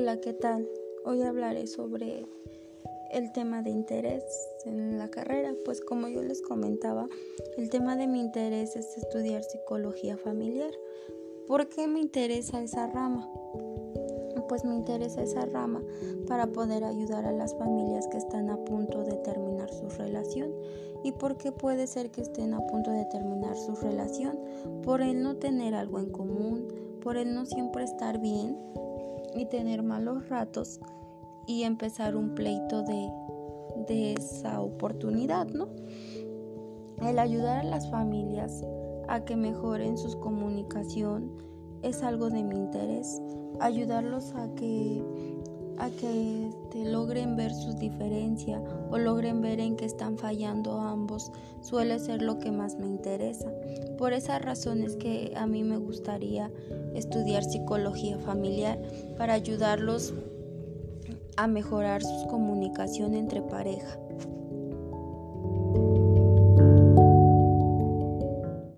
Hola, ¿qué tal? Hoy hablaré sobre el tema de interés en la carrera. Pues como yo les comentaba, el tema de mi interés es estudiar psicología familiar. ¿Por qué me interesa esa rama? Pues me interesa esa rama para poder ayudar a las familias que están a punto de terminar su relación. ¿Y por qué puede ser que estén a punto de terminar su relación? Por el no tener algo en común, por el no siempre estar bien y tener malos ratos y empezar un pleito de, de esa oportunidad, ¿no? El ayudar a las familias a que mejoren su comunicación es algo de mi interés. Ayudarlos a que a que te logren ver sus diferencias o logren ver en qué están fallando ambos suele ser lo que más me interesa. Por esa razón es que a mí me gustaría estudiar psicología familiar para ayudarlos a mejorar su comunicación entre pareja.